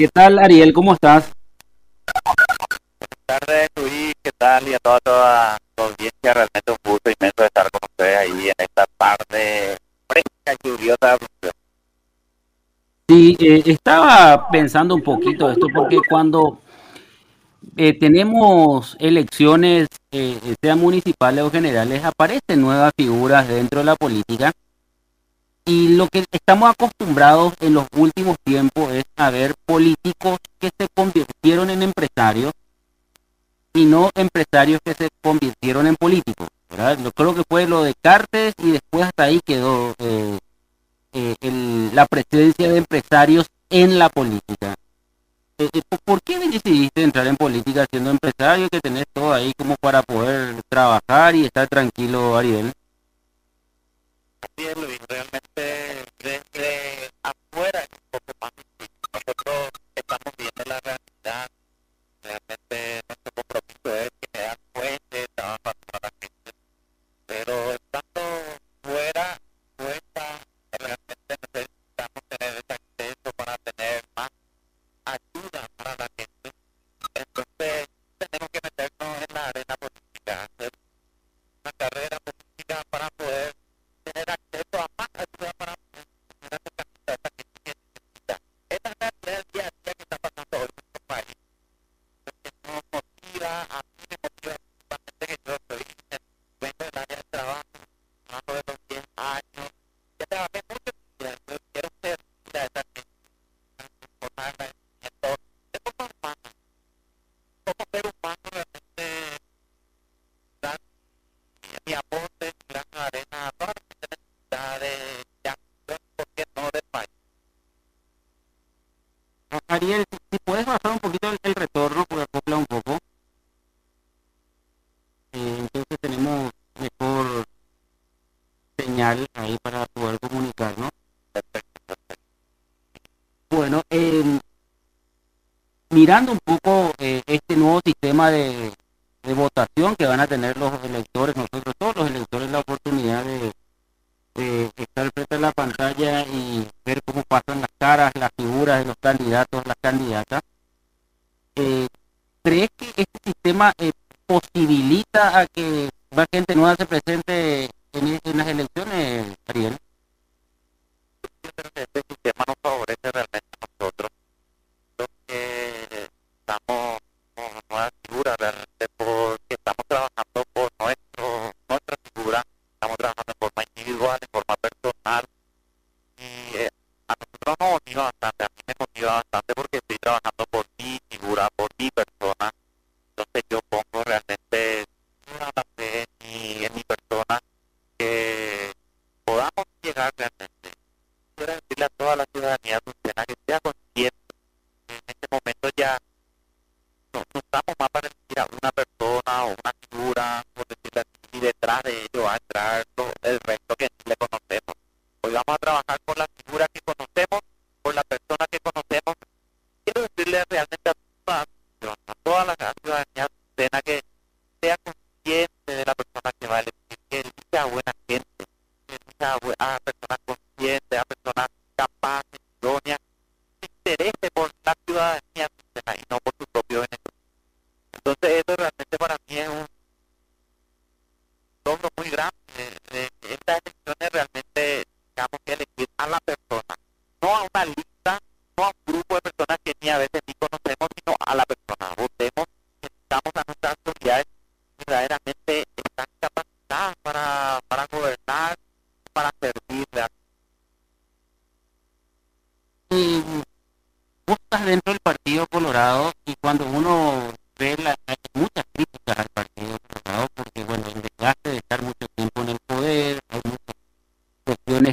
¿Qué tal, Ariel? ¿Cómo estás? Buenas tardes, Luis. ¿Qué tal? Y a toda, toda la audiencia, realmente un gusto inmenso estar con ustedes ahí en esta tarde fresca lluviosa. Sí, eh, estaba pensando un poquito esto porque cuando eh, tenemos elecciones, eh, sean municipales o generales, aparecen nuevas figuras dentro de la política y lo que estamos acostumbrados en los últimos tiempos es a ver políticos que se convirtieron en empresarios y no empresarios que se convirtieron en políticos. Yo creo que fue lo de Cartes y después hasta ahí quedó eh, eh, la presencia de empresarios en la política. Eh, ¿Por qué decidiste entrar en política siendo empresario que tenés todo ahí como para poder trabajar y estar tranquilo, Ariel? Realmente Ariel, si puedes bajar un poquito el, el retorno, porque acopla un poco. Eh, entonces tenemos mejor señal ahí para poder comunicarnos. Bueno, eh, mirando un poco eh, este nuevo sistema de, de votación que van a tener los electores, nosotros todos los electores la oportunidad de, de estar frente a la pantalla y pasan las caras, las figuras de los candidatos, las candidatas. Eh, ¿Crees que este sistema eh, posibilita a que más gente nueva se presente en, las elecciones, Ariel? Yo creo que este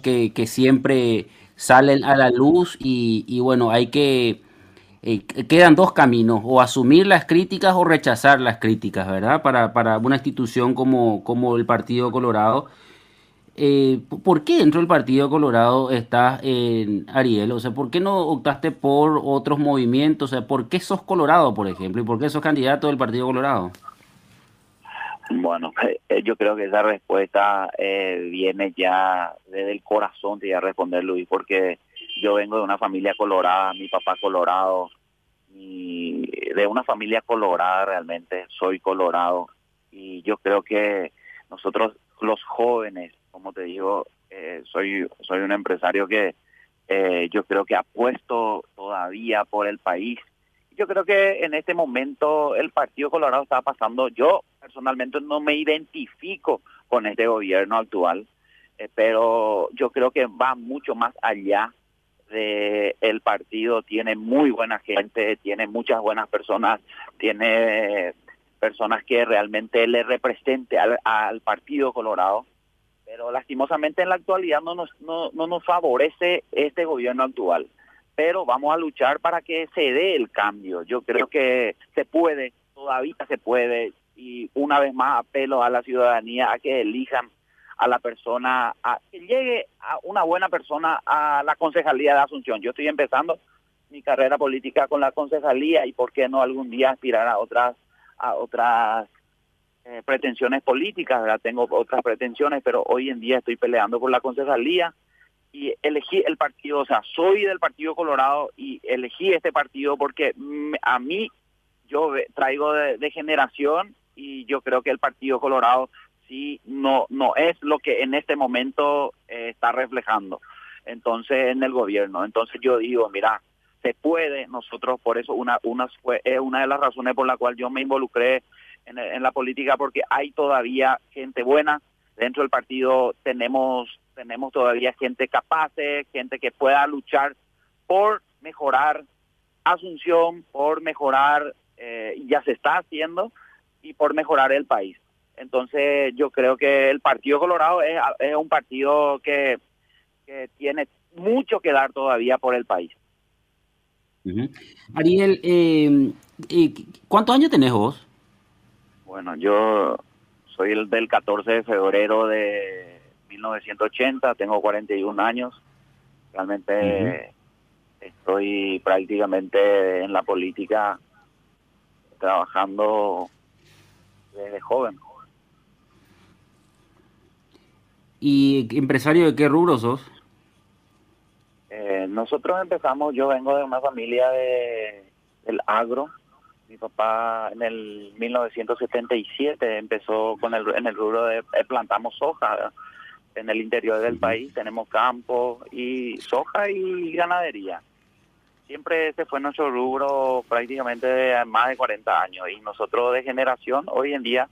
que, que siempre salen a la luz y, y bueno, hay que, eh, quedan dos caminos, o asumir las críticas o rechazar las críticas, ¿verdad? Para, para una institución como, como el Partido Colorado. Eh, ¿Por qué dentro del Partido Colorado estás en Ariel? O sea, ¿por qué no optaste por otros movimientos? O sea, ¿por qué sos Colorado, por ejemplo? ¿Y por qué sos candidato del Partido Colorado? Bueno, eh, yo creo que esa respuesta eh, viene ya desde el corazón, te voy a responder Luis, porque yo vengo de una familia colorada, mi papá colorado, y de una familia colorada realmente, soy colorado y yo creo que nosotros los jóvenes, como te digo, eh, soy, soy un empresario que eh, yo creo que ha puesto todavía por el país. Yo creo que en este momento el Partido Colorado está pasando, yo personalmente no me identifico con este gobierno actual, eh, pero yo creo que va mucho más allá de el partido, tiene muy buena gente, tiene muchas buenas personas, tiene personas que realmente le represente al, Partido Colorado, pero lastimosamente en la actualidad no nos, no, no nos favorece este gobierno actual. Pero vamos a luchar para que se dé el cambio. Yo creo que se puede, todavía se puede, y una vez más apelo a la ciudadanía a que elijan a la persona, a que llegue a una buena persona a la concejalía de Asunción. Yo estoy empezando mi carrera política con la concejalía y por qué no algún día aspirar a otras a otras eh, pretensiones políticas, tengo otras pretensiones, pero hoy en día estoy peleando por la concejalía y elegí el partido, o sea, soy del Partido Colorado y elegí este partido porque a mí yo traigo de, generación y yo creo que el Partido Colorado sí no no es lo que en este momento eh, está reflejando entonces en el gobierno. Entonces yo digo mira se puede, nosotros por eso una, una fue es una de las razones por la cual yo me involucré en, la política porque hay todavía gente buena dentro del partido tenemos tenemos todavía gente capaz, gente que pueda luchar por mejorar Asunción, por mejorar, eh, ya se está haciendo, y por mejorar el país. Entonces yo creo que el Partido Colorado es, es un partido que, que tiene mucho que dar todavía por el país. Ariel, em, eh, ¿cuántos años tenés vos? Bueno, yo soy el del 14 de febrero de 1980, tengo 41 años. Realmente estoy prácticamente en la política trabajando desde joven. ¿Y empresario de qué rubro sos? Eh, nosotros empezamos, yo vengo de una familia de, del agro. Mi papá en el 1977 empezó con el, en el rubro de plantamos soja en el interior del país. Tenemos campo y soja y ganadería. Siempre ese fue nuestro rubro prácticamente de más de 40 años y nosotros de generación hoy en día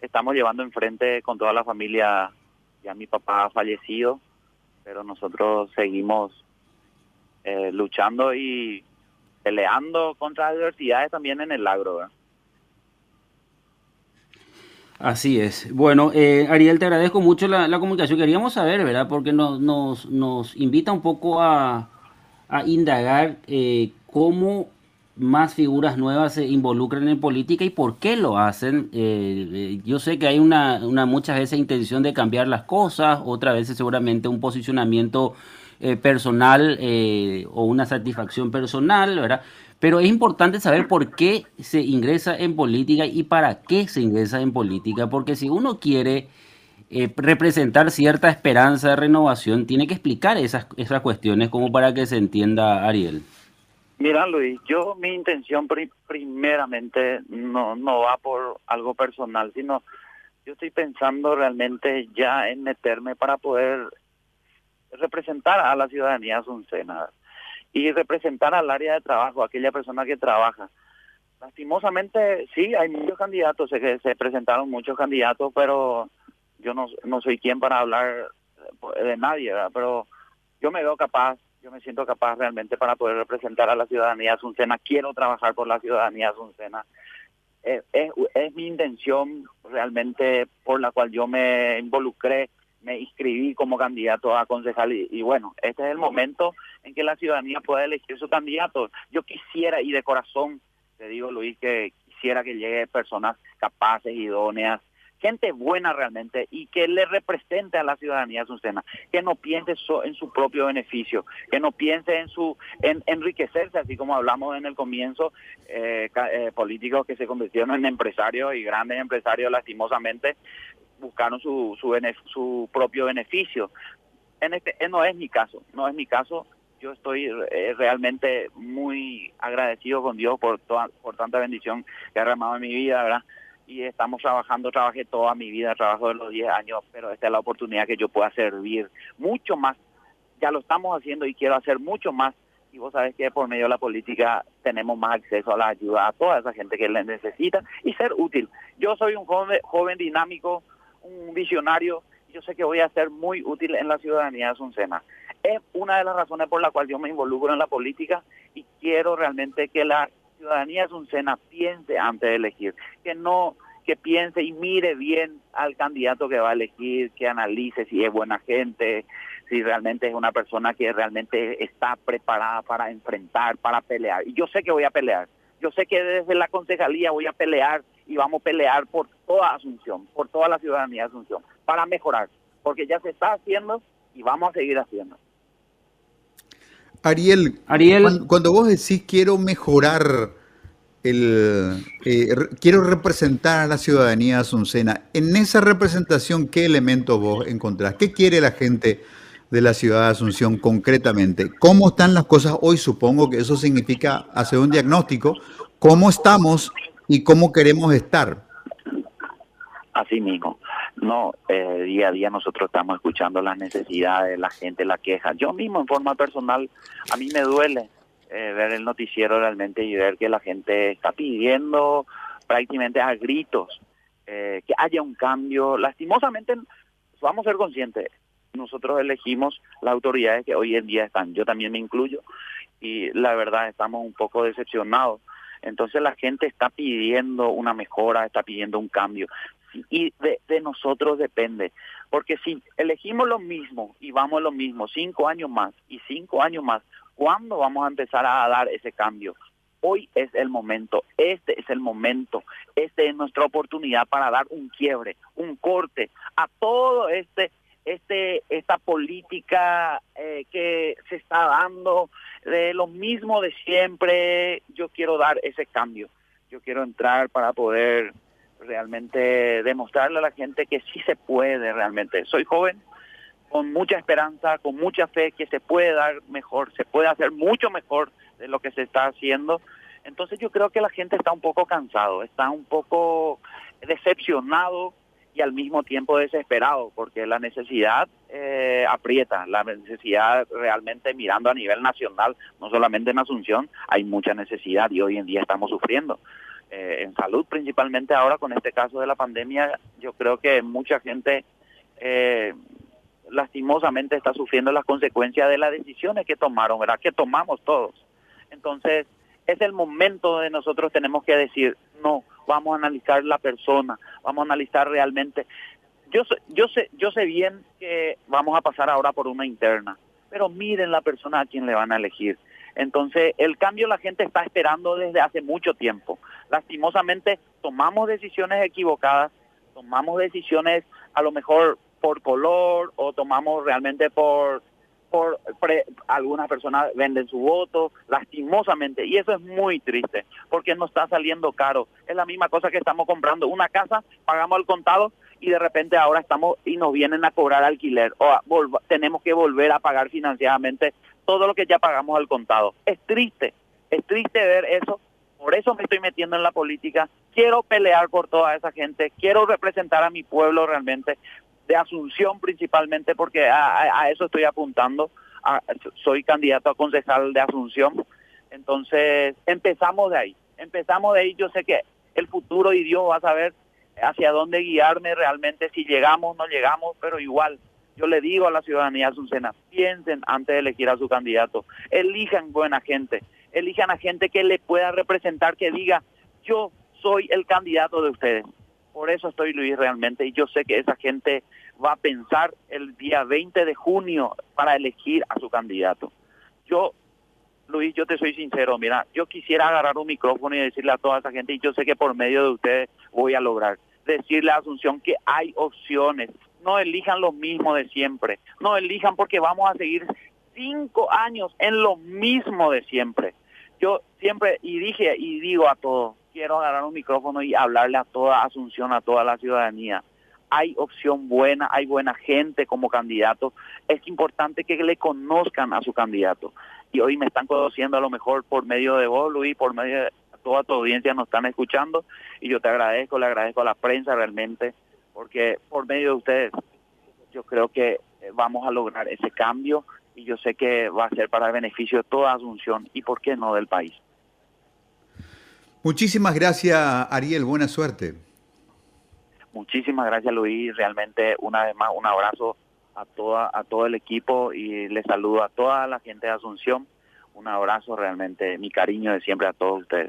estamos llevando enfrente con toda la familia. Ya mi papá ha fallecido, pero nosotros seguimos eh, luchando y peleando contra adversidades también en el agro. Así es. Bueno, eh, Ariel, te agradezco mucho la, comunicación. Queríamos saber, ¿verdad? Porque nos, nos, nos invita un poco a, a indagar eh, cómo más figuras nuevas se involucran en política y por qué lo hacen. yo sé que hay una, una muchas veces intención de cambiar las cosas, otras veces seguramente un posicionamiento eh, personal eh, o una satisfacción personal, ¿verdad? Pero es importante saber por qué se ingresa en política y para qué se ingresa en política, porque si uno quiere eh, representar cierta esperanza de renovación, tiene que explicar esas, esas cuestiones como para que se entienda Ariel. Mira, Luis, yo mi intención primeramente no, no va por algo personal, sino yo estoy pensando realmente ya en meterme para poder representar a la ciudadanía asuncena y representar al área de trabajo, aquella persona que trabaja. Lastimosamente, sí, hay muchos candidatos, sé que se presentaron muchos candidatos, pero yo no, no soy quien para hablar de nadie, pero yo me veo capaz, yo me siento capaz realmente para poder representar a la ciudadanía asuncena, quiero trabajar por la ciudadanía asuncena. es, es mi intención realmente por la cual yo me involucré me inscribí como candidato a concejal y, bueno, este es el momento en que la ciudadanía pueda elegir su candidato. Yo quisiera y de corazón te digo Luis que quisiera que llegue personas capaces, idóneas, gente buena realmente y que le represente a la ciudadanía azucena, que no piense en su propio beneficio, que no piense en su en enriquecerse, así como hablamos en el comienzo, eh, eh, políticos que se convirtieron en empresarios y grandes empresarios lastimosamente buscaron su, su, su propio beneficio. En este, eh, no es mi caso, no es mi caso. yo estoy eh, realmente muy agradecido con Dios por, toda, por tanta bendición que ha derramado en mi vida, ¿verdad? Y estamos trabajando, trabajé toda mi vida, trabajo de los 10 años, pero esta es la oportunidad que yo pueda servir mucho más. Ya lo estamos haciendo y quiero hacer mucho más. Y vos sabés que por medio de la política tenemos más acceso a la ayuda a toda esa gente que le necesita y ser útil. Yo soy un joven, joven dinámico, un visionario, yo sé que voy a ser muy útil en la ciudadanía de Azucena. Es una de las razones por la cual yo me involucro en la política y quiero realmente que la ciudadanía de Azucena piense antes de elegir, que no que piense y mire bien al candidato que va a elegir, que analice si es buena gente, si realmente es una persona que realmente está preparada para enfrentar, para pelear. Y yo sé que voy a pelear. Yo sé que desde la concejalía voy a pelear y vamos a pelear por toda Asunción, por toda la ciudadanía de Asunción, para mejorar, porque ya se está haciendo y vamos a seguir haciendo. Ariel, Ariel cuando, vos decís quiero mejorar el eh, quiero representar a la ciudadanía de Asuncena, en esa representación, ¿qué elementos vos encontrás? ¿Qué quiere la gente de la ciudad de Asunción concretamente? ¿Cómo están las cosas hoy? Supongo que eso significa hacer un diagnóstico. ¿Cómo estamos y cómo queremos estar. Así mismo. No, eh, día a día nosotros estamos escuchando las necesidades, la gente, la queja. Yo mismo en forma personal, a mí me duele eh, ver el noticiero realmente y ver que la gente está pidiendo prácticamente a gritos eh, que haya un cambio. Lastimosamente, vamos a ser conscientes, nosotros elegimos las autoridades que hoy en día están, yo también me incluyo, y la verdad estamos un poco decepcionados entonces la gente está pidiendo una mejora, está pidiendo un cambio. Y de, nosotros depende. Porque si elegimos lo mismo y vamos lo mismo, cinco años más y cinco años más, ¿cuándo vamos a empezar a dar ese cambio? Hoy es el momento, este es el momento, esta es nuestra oportunidad para dar un quiebre, un corte a todo este este esta política eh, que se está dando de lo mismo de siempre yo quiero dar ese cambio. Yo quiero entrar para poder realmente demostrarle a la gente que sí se puede realmente. Soy joven con mucha esperanza con mucha fe que se puede dar mejor se puede hacer mucho mejor de lo que se está haciendo. Entonces yo creo que la gente está un poco cansado está un poco decepcionado y al mismo tiempo desesperado, porque la necesidad eh, aprieta, la necesidad realmente mirando a nivel nacional, no solamente en Asunción, hay mucha necesidad y hoy en día estamos sufriendo. Eh, en salud, principalmente ahora con este caso de la pandemia, yo creo que mucha gente eh, lastimosamente está sufriendo las consecuencias de las decisiones que tomaron, ¿verdad? Que tomamos todos. Entonces, es el momento donde nosotros tenemos que decir, no, vamos a analizar la persona, vamos a analizar realmente. Yo sé, yo sé, yo sé bien que vamos a pasar ahora por una interna, pero miren la persona a quien le van a elegir. Entonces, el cambio la gente está esperando desde hace mucho tiempo. Lastimosamente, tomamos decisiones equivocadas, tomamos decisiones a lo mejor por color o tomamos realmente por por algunas personas venden su voto, lastimosamente, y eso es muy triste, porque no está saliendo caro. Es la misma cosa que estamos comprando una casa, pagamos al contado y de repente ahora estamos y nos vienen a cobrar alquiler o tenemos que volver a pagar financieramente todo lo que ya pagamos al contado. Es triste, es triste ver eso. Por eso me estoy metiendo en la política. Quiero pelear por toda esa gente. Quiero representar a mi pueblo realmente de Asunción principalmente, porque a, eso estoy apuntando. soy candidato a concejal de Asunción. Entonces, empezamos de ahí. Empezamos de ahí. Yo sé que el futuro y Dios va a saber hacia dónde guiarme realmente, si llegamos, no llegamos, pero igual. Yo le digo a la ciudadanía asuncena, piensen antes de elegir a su candidato, elijan buena gente, elijan a gente que le pueda representar, que diga, yo soy el candidato de ustedes. Por eso estoy Luis realmente y yo sé que esa gente va a pensar el día 20 de junio para elegir a su candidato. Yo, Luis, yo te soy sincero, mira, yo quisiera agarrar un micrófono y decirle a toda esa gente, y yo sé que por medio de ustedes voy a lograr, decirle a Asunción que hay opciones, no elijan lo mismo de siempre, no elijan porque vamos a seguir cinco años en lo mismo de siempre. Yo siempre, y dije y digo a todos, quiero agarrar un micrófono y hablarle a toda Asunción, a toda la ciudadanía hay opción buena, hay buena gente como candidato. Es importante que le conozcan a su candidato. Y hoy me están conociendo a lo mejor por medio de vos, Luis, por medio de toda tu audiencia nos están escuchando. Y yo te agradezco, le agradezco a la prensa realmente, porque por medio de ustedes yo creo que vamos a lograr ese cambio y yo sé que va a ser para el beneficio de toda Asunción y por qué no del país. Muchísimas gracias, Ariel. Buena suerte. Muchísimas gracias, Luis. Realmente, una vez más, un abrazo a, toda, a todo el equipo y les saludo a toda la gente de Asunción. Un abrazo realmente, mi cariño de siempre a todos ustedes.